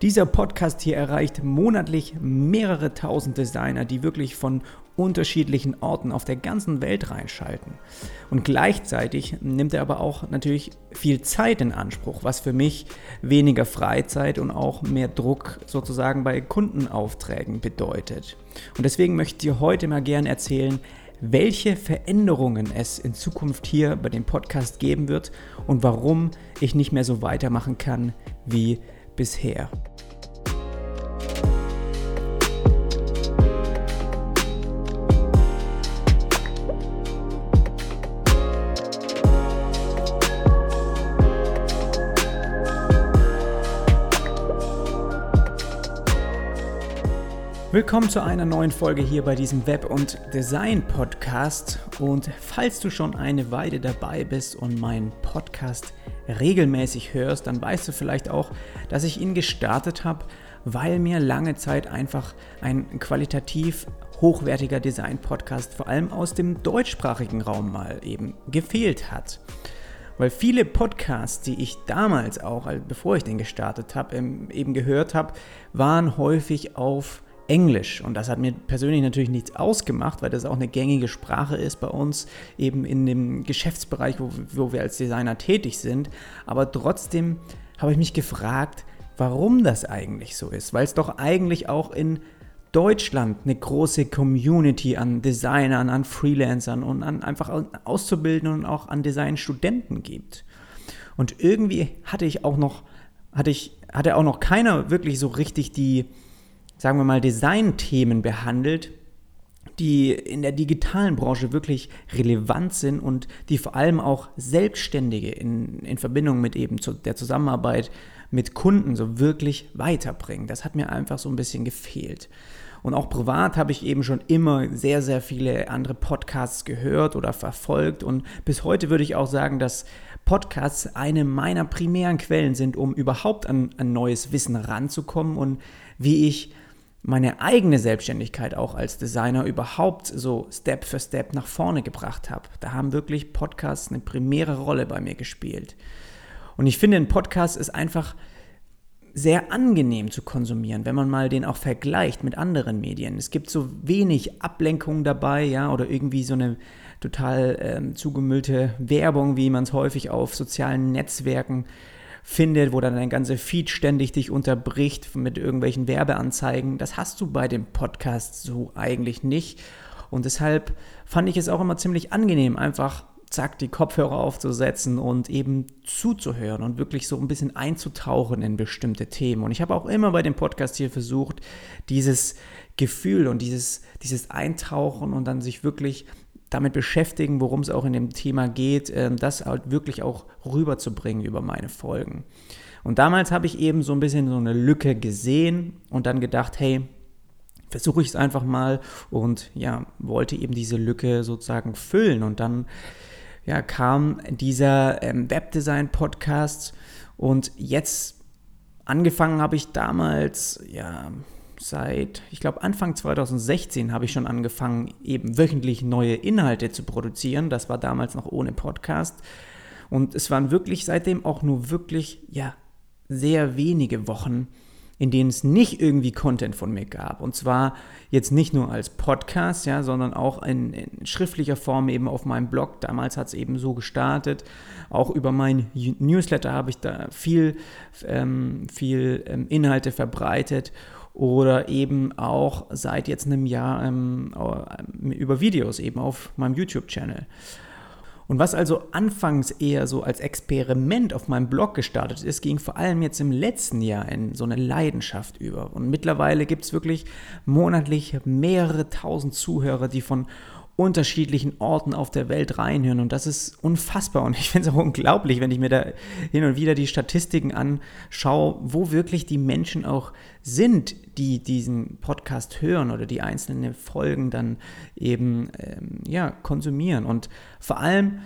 Dieser Podcast hier erreicht monatlich mehrere tausend Designer, die wirklich von unterschiedlichen Orten auf der ganzen Welt reinschalten. Und gleichzeitig nimmt er aber auch natürlich viel Zeit in Anspruch, was für mich weniger Freizeit und auch mehr Druck sozusagen bei Kundenaufträgen bedeutet. Und deswegen möchte ich dir heute mal gern erzählen, welche Veränderungen es in Zukunft hier bei dem Podcast geben wird und warum ich nicht mehr so weitermachen kann wie bisher. Willkommen zu einer neuen Folge hier bei diesem Web- und Design-Podcast. Und falls du schon eine Weile dabei bist und meinen Podcast regelmäßig hörst, dann weißt du vielleicht auch, dass ich ihn gestartet habe, weil mir lange Zeit einfach ein qualitativ hochwertiger Design-Podcast, vor allem aus dem deutschsprachigen Raum mal eben, gefehlt hat. Weil viele Podcasts, die ich damals auch, bevor ich den gestartet habe, eben gehört habe, waren häufig auf Englisch. Und das hat mir persönlich natürlich nichts ausgemacht, weil das auch eine gängige Sprache ist bei uns, eben in dem Geschäftsbereich, wo, wo wir als Designer tätig sind. Aber trotzdem habe ich mich gefragt, warum das eigentlich so ist. Weil es doch eigentlich auch in Deutschland eine große Community an Designern, an Freelancern und an einfach Auszubildenden und auch an Designstudenten gibt. Und irgendwie hatte ich auch noch, hatte ich, hatte auch noch keiner wirklich so richtig die, sagen wir mal, Designthemen behandelt, die in der digitalen Branche wirklich relevant sind und die vor allem auch Selbstständige in, in Verbindung mit eben zu, der Zusammenarbeit mit Kunden so wirklich weiterbringen. Das hat mir einfach so ein bisschen gefehlt. Und auch privat habe ich eben schon immer sehr, sehr viele andere Podcasts gehört oder verfolgt. Und bis heute würde ich auch sagen, dass Podcasts eine meiner primären Quellen sind, um überhaupt an, an neues Wissen ranzukommen und wie ich meine eigene Selbstständigkeit auch als Designer überhaupt so Step für Step nach vorne gebracht habe. Da haben wirklich Podcasts eine primäre Rolle bei mir gespielt. Und ich finde, ein Podcast ist einfach sehr angenehm zu konsumieren, wenn man mal den auch vergleicht mit anderen Medien. Es gibt so wenig Ablenkung dabei, ja, oder irgendwie so eine total ähm, zugemüllte Werbung, wie man es häufig auf sozialen Netzwerken äh, findet, wo dann dein ganze Feed ständig dich unterbricht mit irgendwelchen Werbeanzeigen. Das hast du bei dem Podcast so eigentlich nicht. Und deshalb fand ich es auch immer ziemlich angenehm, einfach zack, die Kopfhörer aufzusetzen und eben zuzuhören und wirklich so ein bisschen einzutauchen in bestimmte Themen. Und ich habe auch immer bei dem Podcast hier versucht, dieses Gefühl und dieses, dieses Eintauchen und dann sich wirklich damit beschäftigen, worum es auch in dem Thema geht, ähm, das halt wirklich auch rüberzubringen über meine Folgen. Und damals habe ich eben so ein bisschen so eine Lücke gesehen und dann gedacht, hey, versuche ich es einfach mal und ja, wollte eben diese Lücke sozusagen füllen. Und dann ja, kam dieser ähm, Webdesign-Podcast und jetzt angefangen habe ich damals, ja, seit, ich glaube, Anfang 2016 habe ich schon angefangen, eben wöchentlich neue Inhalte zu produzieren. Das war damals noch ohne Podcast. Und es waren wirklich seitdem auch nur wirklich, ja, sehr wenige Wochen, in denen es nicht irgendwie Content von mir gab. Und zwar jetzt nicht nur als Podcast, ja, sondern auch in, in schriftlicher Form eben auf meinem Blog. Damals hat es eben so gestartet. Auch über mein Newsletter habe ich da viel, ähm, viel ähm, Inhalte verbreitet oder eben auch seit jetzt einem Jahr ähm, über Videos eben auf meinem YouTube-Channel. Und was also anfangs eher so als Experiment auf meinem Blog gestartet ist, ging vor allem jetzt im letzten Jahr in so eine Leidenschaft über. Und mittlerweile gibt es wirklich monatlich mehrere tausend Zuhörer, die von unterschiedlichen Orten auf der Welt reinhören. Und das ist unfassbar. Und ich finde es auch unglaublich, wenn ich mir da hin und wieder die Statistiken anschaue, wo wirklich die Menschen auch sind, die diesen Podcast hören oder die einzelnen Folgen dann eben ähm, ja, konsumieren. Und vor allem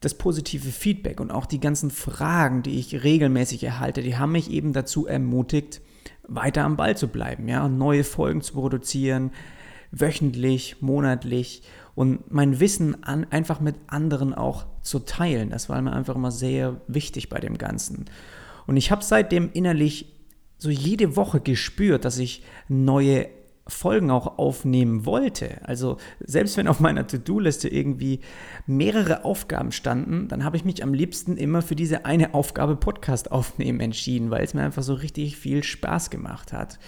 das positive Feedback und auch die ganzen Fragen, die ich regelmäßig erhalte, die haben mich eben dazu ermutigt, weiter am Ball zu bleiben, ja, neue Folgen zu produzieren, wöchentlich, monatlich und mein Wissen an, einfach mit anderen auch zu teilen. Das war mir einfach immer sehr wichtig bei dem Ganzen. Und ich habe seitdem innerlich so jede Woche gespürt, dass ich neue Folgen auch aufnehmen wollte. Also selbst wenn auf meiner To-Do-Liste irgendwie mehrere Aufgaben standen, dann habe ich mich am liebsten immer für diese eine Aufgabe Podcast aufnehmen entschieden, weil es mir einfach so richtig viel Spaß gemacht hat.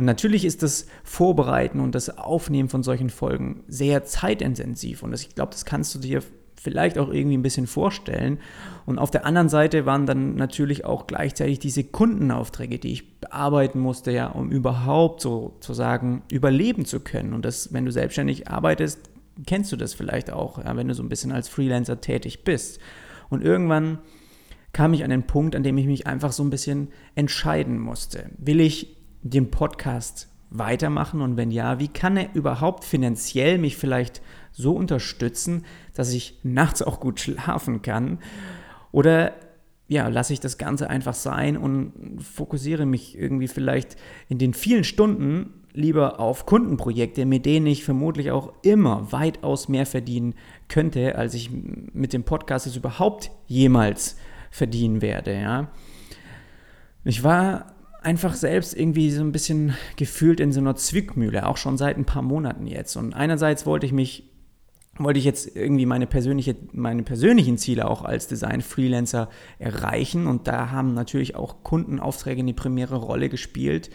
Und natürlich ist das Vorbereiten und das Aufnehmen von solchen Folgen sehr zeitintensiv und das, ich glaube, das kannst du dir vielleicht auch irgendwie ein bisschen vorstellen. Und auf der anderen Seite waren dann natürlich auch gleichzeitig diese Kundenaufträge, die ich bearbeiten musste, ja, um überhaupt sozusagen überleben zu können. Und das, wenn du selbstständig arbeitest, kennst du das vielleicht auch, ja, wenn du so ein bisschen als Freelancer tätig bist. Und irgendwann kam ich an den Punkt, an dem ich mich einfach so ein bisschen entscheiden musste. Will ich den Podcast weitermachen und wenn ja, wie kann er überhaupt finanziell mich vielleicht so unterstützen, dass ich nachts auch gut schlafen kann? Oder ja, lasse ich das Ganze einfach sein und fokussiere mich irgendwie vielleicht in den vielen Stunden lieber auf Kundenprojekte, mit denen ich vermutlich auch immer weitaus mehr verdienen könnte, als ich mit dem Podcast es überhaupt jemals verdienen werde. Ja. Ich war einfach selbst irgendwie so ein bisschen gefühlt in so einer Zwickmühle, auch schon seit ein paar Monaten jetzt. Und einerseits wollte ich mich wollte ich jetzt irgendwie meine, persönliche, meine persönlichen Ziele auch als Design-Freelancer erreichen. Und da haben natürlich auch Kundenaufträge eine primäre Rolle gespielt.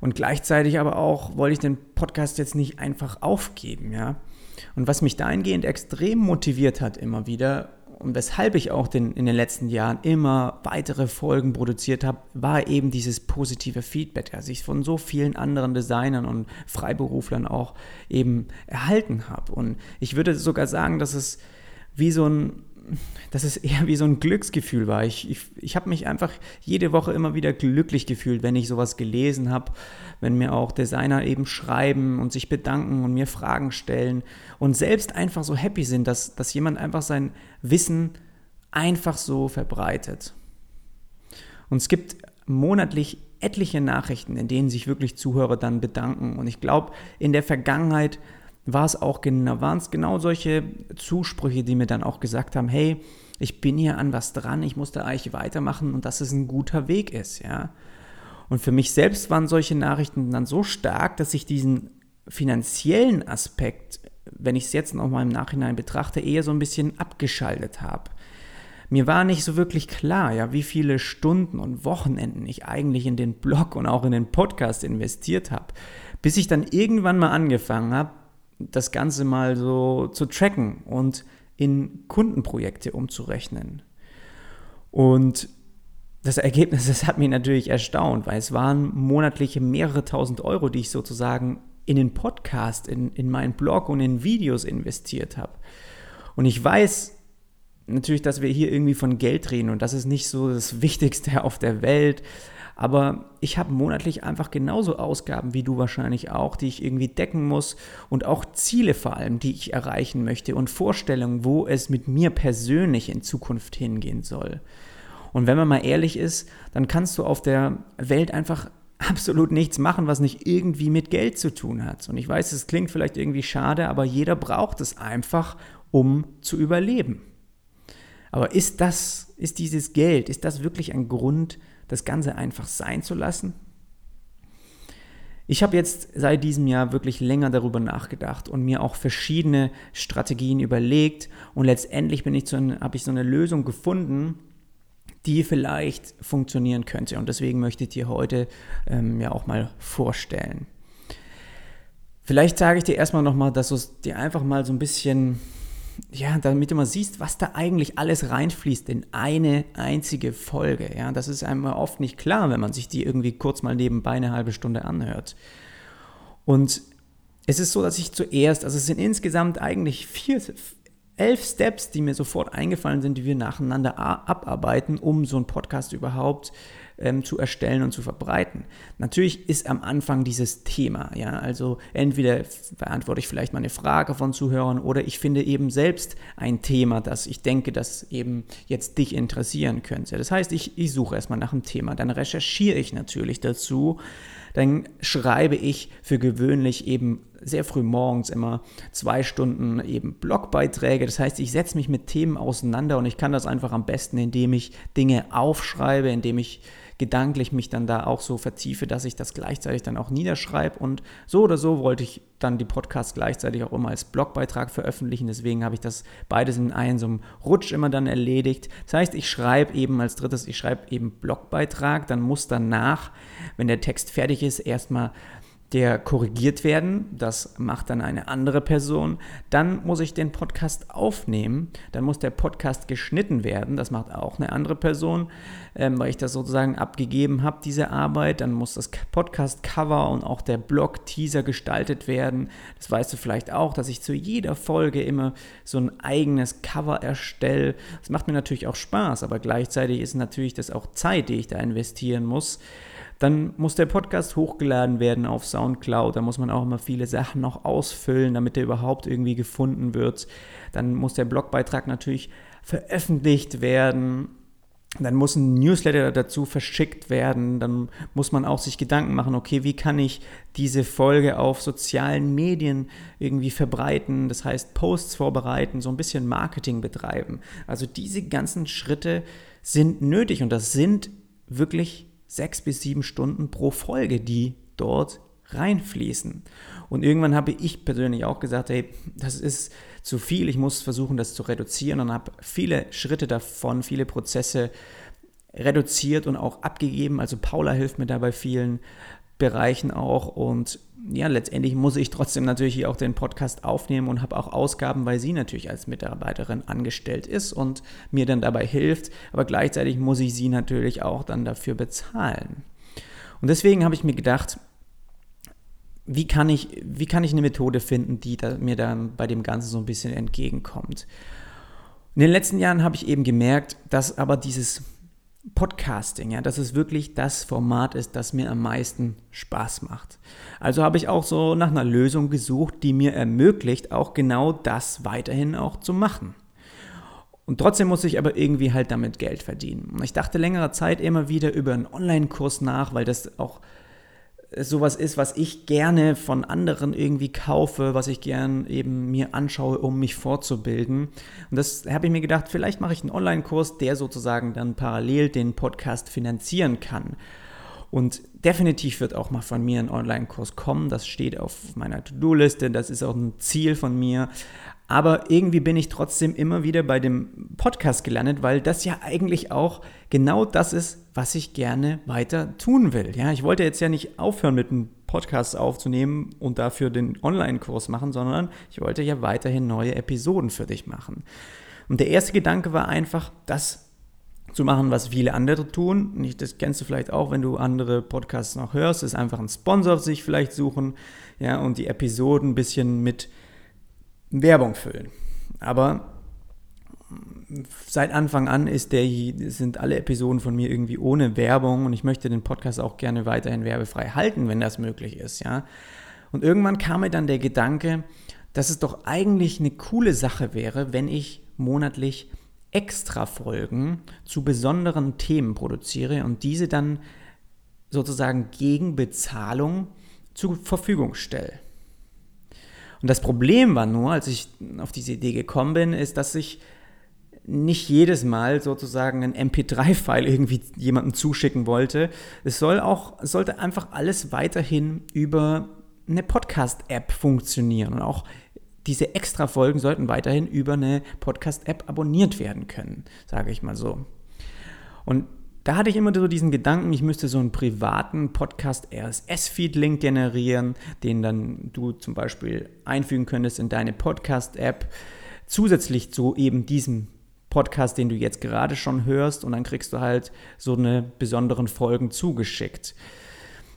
Und gleichzeitig aber auch wollte ich den Podcast jetzt nicht einfach aufgeben, ja. Und was mich dahingehend extrem motiviert hat immer wieder, und weshalb ich auch den, in den letzten Jahren immer weitere Folgen produziert habe, war eben dieses positive Feedback, das ich von so vielen anderen Designern und Freiberuflern auch eben erhalten habe. Und ich würde sogar sagen, dass es wie so ein dass es eher wie so ein Glücksgefühl war. Ich, ich, ich habe mich einfach jede Woche immer wieder glücklich gefühlt, wenn ich sowas gelesen habe, wenn mir auch Designer eben schreiben und sich bedanken und mir Fragen stellen und selbst einfach so happy sind, dass, dass jemand einfach sein Wissen einfach so verbreitet. Und es gibt monatlich etliche Nachrichten, in denen sich wirklich Zuhörer dann bedanken. Und ich glaube, in der Vergangenheit war es auch genau, waren es genau solche Zusprüche, die mir dann auch gesagt haben, hey, ich bin hier an was dran, ich muss da eigentlich weitermachen und dass es ein guter Weg ist, ja. Und für mich selbst waren solche Nachrichten dann so stark, dass ich diesen finanziellen Aspekt, wenn ich es jetzt noch mal im Nachhinein betrachte, eher so ein bisschen abgeschaltet habe. Mir war nicht so wirklich klar, ja, wie viele Stunden und Wochenenden ich eigentlich in den Blog und auch in den Podcast investiert habe, bis ich dann irgendwann mal angefangen habe, das Ganze mal so zu tracken und in Kundenprojekte umzurechnen. Und das Ergebnis, das hat mich natürlich erstaunt, weil es waren monatliche mehrere tausend Euro, die ich sozusagen in den Podcast, in, in meinen Blog und in Videos investiert habe. Und ich weiß natürlich, dass wir hier irgendwie von Geld reden und das ist nicht so das Wichtigste auf der Welt. Aber ich habe monatlich einfach genauso Ausgaben wie du wahrscheinlich auch, die ich irgendwie decken muss und auch Ziele vor allem, die ich erreichen möchte und Vorstellungen, wo es mit mir persönlich in Zukunft hingehen soll. Und wenn man mal ehrlich ist, dann kannst du auf der Welt einfach absolut nichts machen, was nicht irgendwie mit Geld zu tun hat. Und ich weiß, es klingt vielleicht irgendwie schade, aber jeder braucht es einfach, um zu überleben. Aber ist das, ist dieses Geld, ist das wirklich ein Grund, das Ganze einfach sein zu lassen? Ich habe jetzt seit diesem Jahr wirklich länger darüber nachgedacht und mir auch verschiedene Strategien überlegt und letztendlich bin ich zu, habe ich so eine Lösung gefunden, die vielleicht funktionieren könnte und deswegen möchte ich dir heute ähm, ja auch mal vorstellen. Vielleicht sage ich dir erstmal nochmal, dass du es dir einfach mal so ein bisschen ja, damit du mal siehst, was da eigentlich alles reinfließt in eine einzige Folge. Ja, das ist einem oft nicht klar, wenn man sich die irgendwie kurz mal nebenbei eine halbe Stunde anhört. Und es ist so, dass ich zuerst, also es sind insgesamt eigentlich vier, elf Steps, die mir sofort eingefallen sind, die wir nacheinander abarbeiten, um so einen Podcast überhaupt ähm, zu erstellen und zu verbreiten. Natürlich ist am Anfang dieses Thema, ja, also entweder beantworte ich vielleicht mal eine Frage von Zuhörern oder ich finde eben selbst ein Thema, das ich denke, das eben jetzt dich interessieren könnte. Das heißt, ich, ich suche erstmal nach einem Thema, dann recherchiere ich natürlich dazu, dann schreibe ich für gewöhnlich eben sehr früh morgens immer zwei Stunden eben Blogbeiträge. Das heißt, ich setze mich mit Themen auseinander und ich kann das einfach am besten, indem ich Dinge aufschreibe, indem ich gedanklich mich dann da auch so vertiefe, dass ich das gleichzeitig dann auch niederschreibe. Und so oder so wollte ich dann die Podcasts gleichzeitig auch immer als Blogbeitrag veröffentlichen. Deswegen habe ich das beides in einem so einem Rutsch immer dann erledigt. Das heißt, ich schreibe eben als drittes, ich schreibe eben Blogbeitrag, dann muss danach, wenn der Text fertig ist, erstmal der korrigiert werden. Das macht dann eine andere Person. Dann muss ich den Podcast aufnehmen. Dann muss der Podcast geschnitten werden. Das macht auch eine andere Person, ähm, weil ich das sozusagen abgegeben habe, diese Arbeit. Dann muss das Podcast-Cover und auch der Blog-Teaser gestaltet werden. Das weißt du vielleicht auch, dass ich zu jeder Folge immer so ein eigenes Cover erstelle. Das macht mir natürlich auch Spaß, aber gleichzeitig ist natürlich das auch Zeit, die ich da investieren muss. Dann muss der Podcast hochgeladen werden auf SoundCloud. Da muss man auch immer viele Sachen noch ausfüllen, damit der überhaupt irgendwie gefunden wird. Dann muss der Blogbeitrag natürlich veröffentlicht werden. Dann muss ein Newsletter dazu verschickt werden. Dann muss man auch sich Gedanken machen, okay, wie kann ich diese Folge auf sozialen Medien irgendwie verbreiten? Das heißt, Posts vorbereiten, so ein bisschen Marketing betreiben. Also diese ganzen Schritte sind nötig und das sind wirklich sechs bis sieben Stunden pro Folge, die dort reinfließen. Und irgendwann habe ich persönlich auch gesagt, hey, das ist zu viel, ich muss versuchen, das zu reduzieren und habe viele Schritte davon, viele Prozesse reduziert und auch abgegeben. Also Paula hilft mir da bei vielen Bereichen auch und ja, letztendlich muss ich trotzdem natürlich hier auch den Podcast aufnehmen und habe auch Ausgaben, weil sie natürlich als Mitarbeiterin angestellt ist und mir dann dabei hilft. Aber gleichzeitig muss ich sie natürlich auch dann dafür bezahlen. Und deswegen habe ich mir gedacht, wie kann ich, wie kann ich eine Methode finden, die da, mir dann bei dem Ganzen so ein bisschen entgegenkommt. In den letzten Jahren habe ich eben gemerkt, dass aber dieses Podcasting, ja, dass es wirklich das Format ist, das mir am meisten Spaß macht. Also habe ich auch so nach einer Lösung gesucht, die mir ermöglicht, auch genau das weiterhin auch zu machen. Und trotzdem muss ich aber irgendwie halt damit Geld verdienen. Und ich dachte längere Zeit immer wieder über einen Online-Kurs nach, weil das auch sowas ist, was ich gerne von anderen irgendwie kaufe, was ich gern eben mir anschaue, um mich fortzubilden. Und das habe ich mir gedacht, vielleicht mache ich einen Online-Kurs, der sozusagen dann parallel den Podcast finanzieren kann. Und definitiv wird auch mal von mir ein Online-Kurs kommen. Das steht auf meiner To-Do-Liste. Das ist auch ein Ziel von mir. Aber irgendwie bin ich trotzdem immer wieder bei dem Podcast gelandet, weil das ja eigentlich auch genau das ist, was ich gerne weiter tun will. Ja, ich wollte jetzt ja nicht aufhören mit einem Podcast aufzunehmen und dafür den Online-Kurs machen, sondern ich wollte ja weiterhin neue Episoden für dich machen. Und der erste Gedanke war einfach, das zu machen, was viele andere tun. Das kennst du vielleicht auch, wenn du andere Podcasts noch hörst, ist einfach einen Sponsor sich vielleicht suchen, ja, und die Episoden ein bisschen mit Werbung füllen. Aber seit Anfang an ist der, sind alle Episoden von mir irgendwie ohne Werbung und ich möchte den Podcast auch gerne weiterhin werbefrei halten, wenn das möglich ist, ja. Und irgendwann kam mir dann der Gedanke, dass es doch eigentlich eine coole Sache wäre, wenn ich monatlich extra Folgen zu besonderen Themen produziere und diese dann sozusagen gegen Bezahlung zur Verfügung stelle. Und das Problem war nur, als ich auf diese Idee gekommen bin, ist, dass ich nicht jedes Mal sozusagen ein MP3-File irgendwie jemandem zuschicken wollte. Es soll auch, es sollte einfach alles weiterhin über eine Podcast-App funktionieren und auch diese Extra-Folgen sollten weiterhin über eine Podcast-App abonniert werden können, sage ich mal so. Und da hatte ich immer so diesen Gedanken, ich müsste so einen privaten Podcast RSS-Feed-Link generieren, den dann du zum Beispiel einfügen könntest in deine Podcast-App, zusätzlich zu eben diesem Podcast, den du jetzt gerade schon hörst, und dann kriegst du halt so eine besonderen Folgen zugeschickt.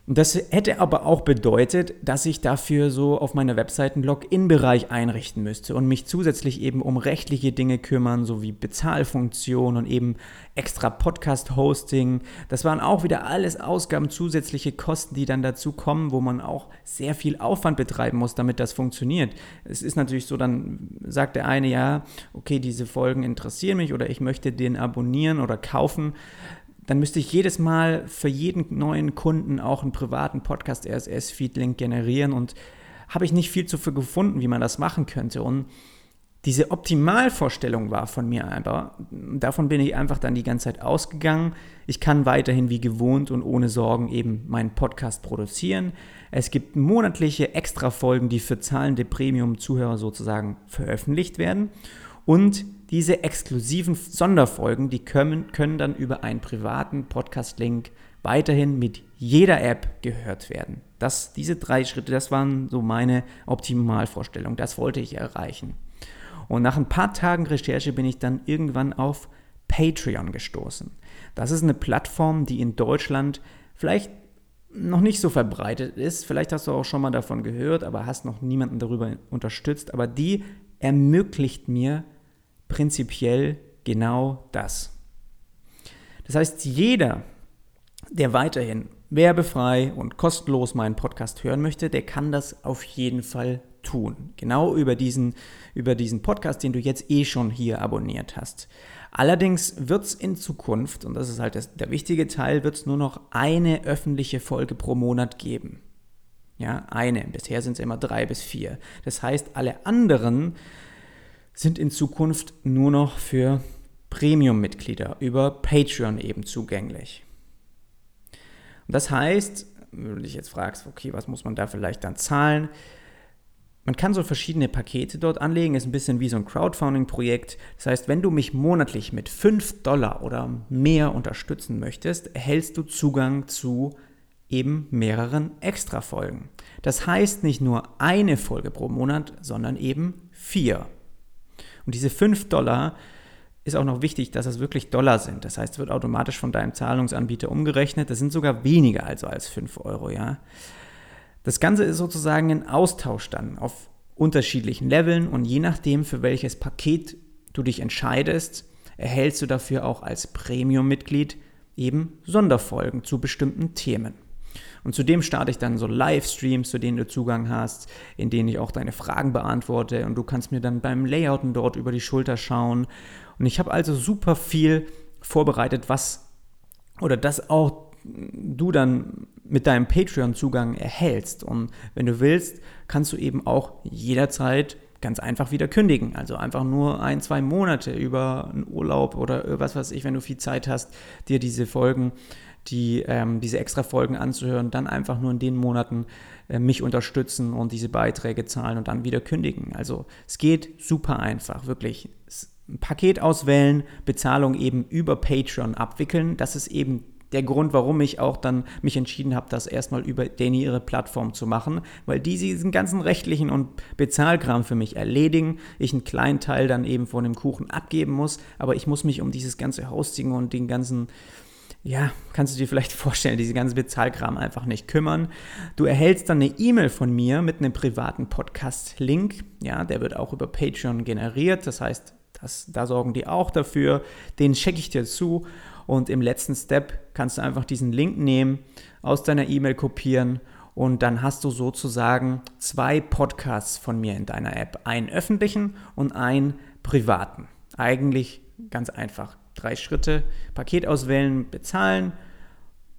Das hätte aber auch bedeutet, dass ich dafür so auf meiner Webseite einen Login-Bereich einrichten müsste und mich zusätzlich eben um rechtliche Dinge kümmern, sowie Bezahlfunktionen und eben extra Podcast-Hosting. Das waren auch wieder alles Ausgaben, zusätzliche Kosten, die dann dazu kommen, wo man auch sehr viel Aufwand betreiben muss, damit das funktioniert. Es ist natürlich so, dann sagt der eine, ja, okay, diese Folgen interessieren mich oder ich möchte den abonnieren oder kaufen dann müsste ich jedes Mal für jeden neuen Kunden auch einen privaten Podcast RSS-Feed-Link generieren und habe ich nicht viel zuvor gefunden, wie man das machen könnte. Und Diese Optimalvorstellung war von mir aber, davon bin ich einfach dann die ganze Zeit ausgegangen. Ich kann weiterhin wie gewohnt und ohne Sorgen eben meinen Podcast produzieren. Es gibt monatliche Extra-Folgen, die für zahlende Premium-Zuhörer sozusagen veröffentlicht werden. Und diese exklusiven Sonderfolgen, die können, können dann über einen privaten Podcast-Link weiterhin mit jeder App gehört werden. Das, diese drei Schritte, das waren so meine Optimalvorstellungen. Das wollte ich erreichen. Und nach ein paar Tagen Recherche bin ich dann irgendwann auf Patreon gestoßen. Das ist eine Plattform, die in Deutschland vielleicht noch nicht so verbreitet ist. Vielleicht hast du auch schon mal davon gehört, aber hast noch niemanden darüber unterstützt. Aber die ermöglicht mir prinzipiell genau das. Das heißt, jeder, der weiterhin werbefrei und kostenlos meinen Podcast hören möchte, der kann das auf jeden Fall tun. Genau über diesen, über diesen Podcast, den du jetzt eh schon hier abonniert hast. Allerdings wird es in Zukunft, und das ist halt das, der wichtige Teil, wird es nur noch eine öffentliche Folge pro Monat geben. Ja, eine. Bisher sind es immer drei bis vier. Das heißt, alle anderen sind in Zukunft nur noch für Premium-Mitglieder über Patreon eben zugänglich. Und das heißt, wenn du dich jetzt fragst, okay, was muss man da vielleicht dann zahlen? Man kann so verschiedene Pakete dort anlegen, ist ein bisschen wie so ein Crowdfunding-Projekt. Das heißt, wenn du mich monatlich mit 5 Dollar oder mehr unterstützen möchtest, erhältst du Zugang zu eben mehreren Extra-Folgen. Das heißt nicht nur eine Folge pro Monat, sondern eben vier. Und diese 5 Dollar ist auch noch wichtig, dass es wirklich Dollar sind. Das heißt, es wird automatisch von deinem Zahlungsanbieter umgerechnet. Das sind sogar weniger also als 5 Euro, ja. Das Ganze ist sozusagen ein Austausch dann auf unterschiedlichen Leveln und je nachdem, für welches Paket du dich entscheidest, erhältst du dafür auch als Premium-Mitglied eben Sonderfolgen zu bestimmten Themen. Und zudem starte ich dann so Livestreams, zu denen du Zugang hast, in denen ich auch deine Fragen beantworte und du kannst mir dann beim Layouten dort über die Schulter schauen. Und ich habe also super viel vorbereitet, was oder das auch du dann mit deinem Patreon-Zugang erhältst. Und wenn du willst, kannst du eben auch jederzeit ganz einfach wieder kündigen. Also einfach nur ein, zwei Monate über einen Urlaub oder was weiß ich, wenn du viel Zeit hast, dir diese Folgen, die, ähm, diese extra Folgen anzuhören, dann einfach nur in den Monaten äh, mich unterstützen und diese Beiträge zahlen und dann wieder kündigen. Also es geht super einfach, wirklich. Ein Paket auswählen, Bezahlung eben über Patreon abwickeln. Das ist eben der Grund, warum ich auch dann mich entschieden habe, das erstmal über denen ihre Plattform zu machen, weil die diesen ganzen rechtlichen und Bezahlkram für mich erledigen, ich einen kleinen Teil dann eben von dem Kuchen abgeben muss, aber ich muss mich um dieses ganze Hosting und den ganzen ja, kannst du dir vielleicht vorstellen, diese ganze Bezahlkram einfach nicht kümmern. Du erhältst dann eine E-Mail von mir mit einem privaten Podcast-Link. Ja, der wird auch über Patreon generiert. Das heißt, das, da sorgen die auch dafür. Den checke ich dir zu und im letzten Step kannst du einfach diesen Link nehmen, aus deiner E-Mail kopieren und dann hast du sozusagen zwei Podcasts von mir in deiner App. Einen öffentlichen und einen privaten. Eigentlich ganz einfach. Drei Schritte, Paket auswählen, bezahlen.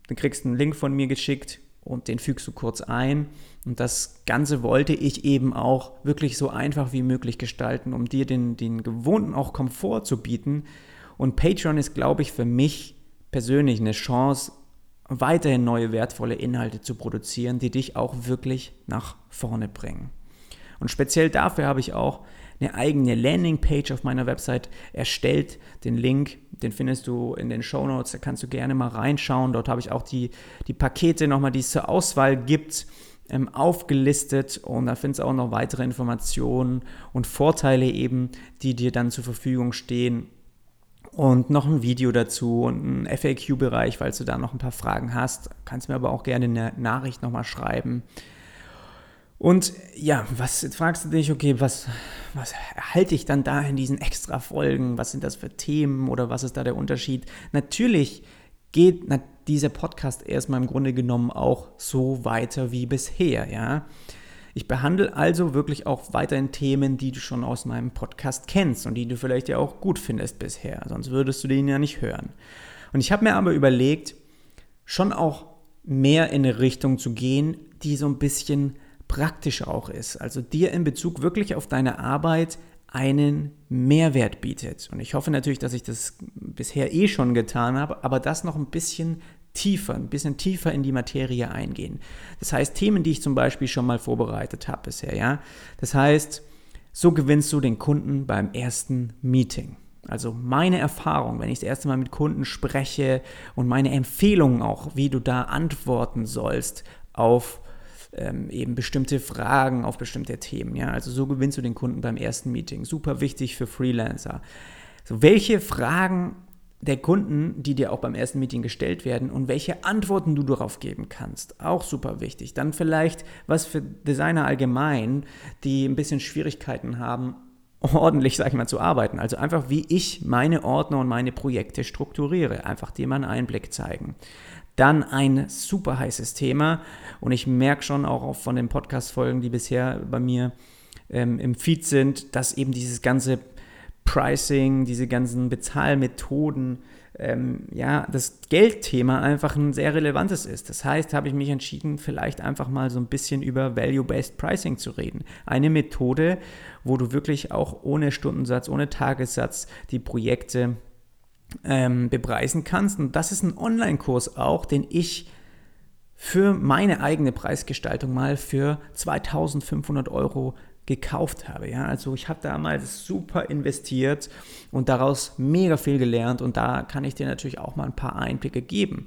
Dann kriegst du einen Link von mir geschickt und den fügst du kurz ein. Und das Ganze wollte ich eben auch wirklich so einfach wie möglich gestalten, um dir den, den gewohnten auch Komfort zu bieten, und Patreon ist, glaube ich, für mich persönlich eine Chance, weiterhin neue wertvolle Inhalte zu produzieren, die dich auch wirklich nach vorne bringen. Und speziell dafür habe ich auch eine eigene Landingpage auf meiner Website erstellt. Den Link, den findest du in den Show Notes, da kannst du gerne mal reinschauen. Dort habe ich auch die, die Pakete nochmal, die es zur Auswahl gibt, ähm, aufgelistet und da findest du auch noch weitere Informationen und Vorteile eben, die dir dann zur Verfügung stehen, und noch ein Video dazu und ein FAQ-Bereich, falls du da noch ein paar Fragen hast. Kannst mir aber auch gerne eine Nachricht nochmal schreiben. Und ja, was jetzt fragst du dich, okay, was, was erhalte ich dann da in diesen extra Folgen? Was sind das für Themen oder was ist da der Unterschied? Natürlich geht dieser Podcast erstmal im Grunde genommen auch so weiter wie bisher, ja. Ich behandle also wirklich auch weiterhin Themen, die du schon aus meinem Podcast kennst und die du vielleicht ja auch gut findest bisher, sonst würdest du den ja nicht hören. Und ich habe mir aber überlegt, schon auch mehr in eine Richtung zu gehen, die so ein bisschen praktischer auch ist. Also dir in Bezug wirklich auf deine Arbeit einen Mehrwert bietet. Und ich hoffe natürlich, dass ich das bisher eh schon getan habe, aber das noch ein bisschen tiefer, ein bisschen tiefer in die Materie eingehen. Das heißt, Themen, die ich zum Beispiel schon mal vorbereitet habe bisher, ja. Das heißt, so gewinnst du den Kunden beim ersten Meeting. Also meine Erfahrung, wenn ich das erste Mal mit Kunden spreche und meine Empfehlungen auch, wie du da antworten sollst auf ähm, eben bestimmte Fragen, auf bestimmte Themen. Ja? Also so gewinnst du den Kunden beim ersten Meeting. Super wichtig für Freelancer. So, welche Fragen der Kunden, die dir auch beim ersten Meeting gestellt werden und welche Antworten du darauf geben kannst. Auch super wichtig. Dann vielleicht was für Designer allgemein, die ein bisschen Schwierigkeiten haben, ordentlich, sag ich mal, zu arbeiten. Also einfach, wie ich meine Ordner und meine Projekte strukturiere. Einfach mal einen Einblick zeigen. Dann ein super heißes Thema und ich merke schon auch von den Podcast-Folgen, die bisher bei mir ähm, im Feed sind, dass eben dieses ganze Pricing, diese ganzen Bezahlmethoden, ähm, ja, das Geldthema einfach ein sehr relevantes ist. Das heißt, habe ich mich entschieden, vielleicht einfach mal so ein bisschen über Value-Based Pricing zu reden. Eine Methode, wo du wirklich auch ohne Stundensatz, ohne Tagessatz die Projekte ähm, bepreisen kannst. Und das ist ein Online-Kurs auch, den ich für meine eigene Preisgestaltung mal für 2500 Euro gekauft habe. Ja? Also ich habe damals super investiert und daraus mega viel gelernt und da kann ich dir natürlich auch mal ein paar Einblicke geben.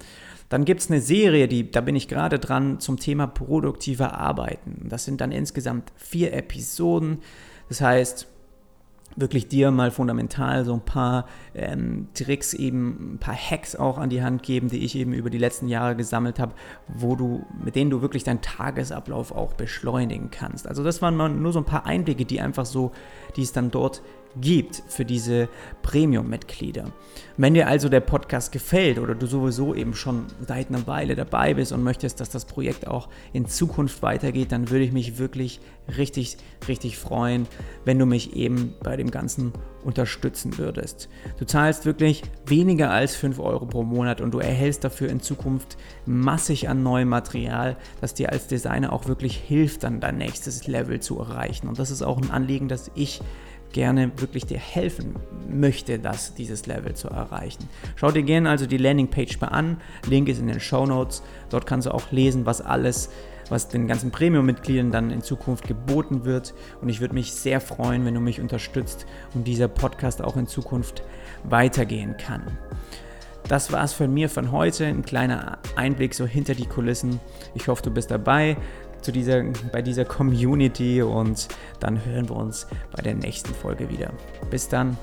Dann gibt es eine Serie, die, da bin ich gerade dran zum Thema produktiver Arbeiten. Das sind dann insgesamt vier Episoden. Das heißt, wirklich dir mal fundamental so ein paar ähm, Tricks, eben ein paar Hacks auch an die Hand geben, die ich eben über die letzten Jahre gesammelt habe, wo du, mit denen du wirklich deinen Tagesablauf auch beschleunigen kannst. Also das waren mal nur so ein paar Einblicke, die einfach so, die es dann dort gibt für diese Premium-Mitglieder. Wenn dir also der Podcast gefällt oder du sowieso eben schon seit einer Weile dabei bist und möchtest, dass das Projekt auch in Zukunft weitergeht, dann würde ich mich wirklich richtig, richtig freuen, wenn du mich eben bei dem Ganzen unterstützen würdest. Du zahlst wirklich weniger als 5 Euro pro Monat und du erhältst dafür in Zukunft massig an neuem Material, das dir als Designer auch wirklich hilft, dann dein nächstes Level zu erreichen. Und das ist auch ein Anliegen, das ich gerne wirklich dir helfen möchte, das, dieses Level zu erreichen. Schau dir gerne also die Landingpage mal an. Link ist in den Show Notes. Dort kannst du auch lesen, was alles, was den ganzen Premium-Mitgliedern dann in Zukunft geboten wird. Und ich würde mich sehr freuen, wenn du mich unterstützt und dieser Podcast auch in Zukunft weitergehen kann. Das war es von mir von heute. Ein kleiner Einblick so hinter die Kulissen. Ich hoffe, du bist dabei zu dieser, bei dieser Community und dann hören wir uns bei der nächsten Folge wieder. Bis dann.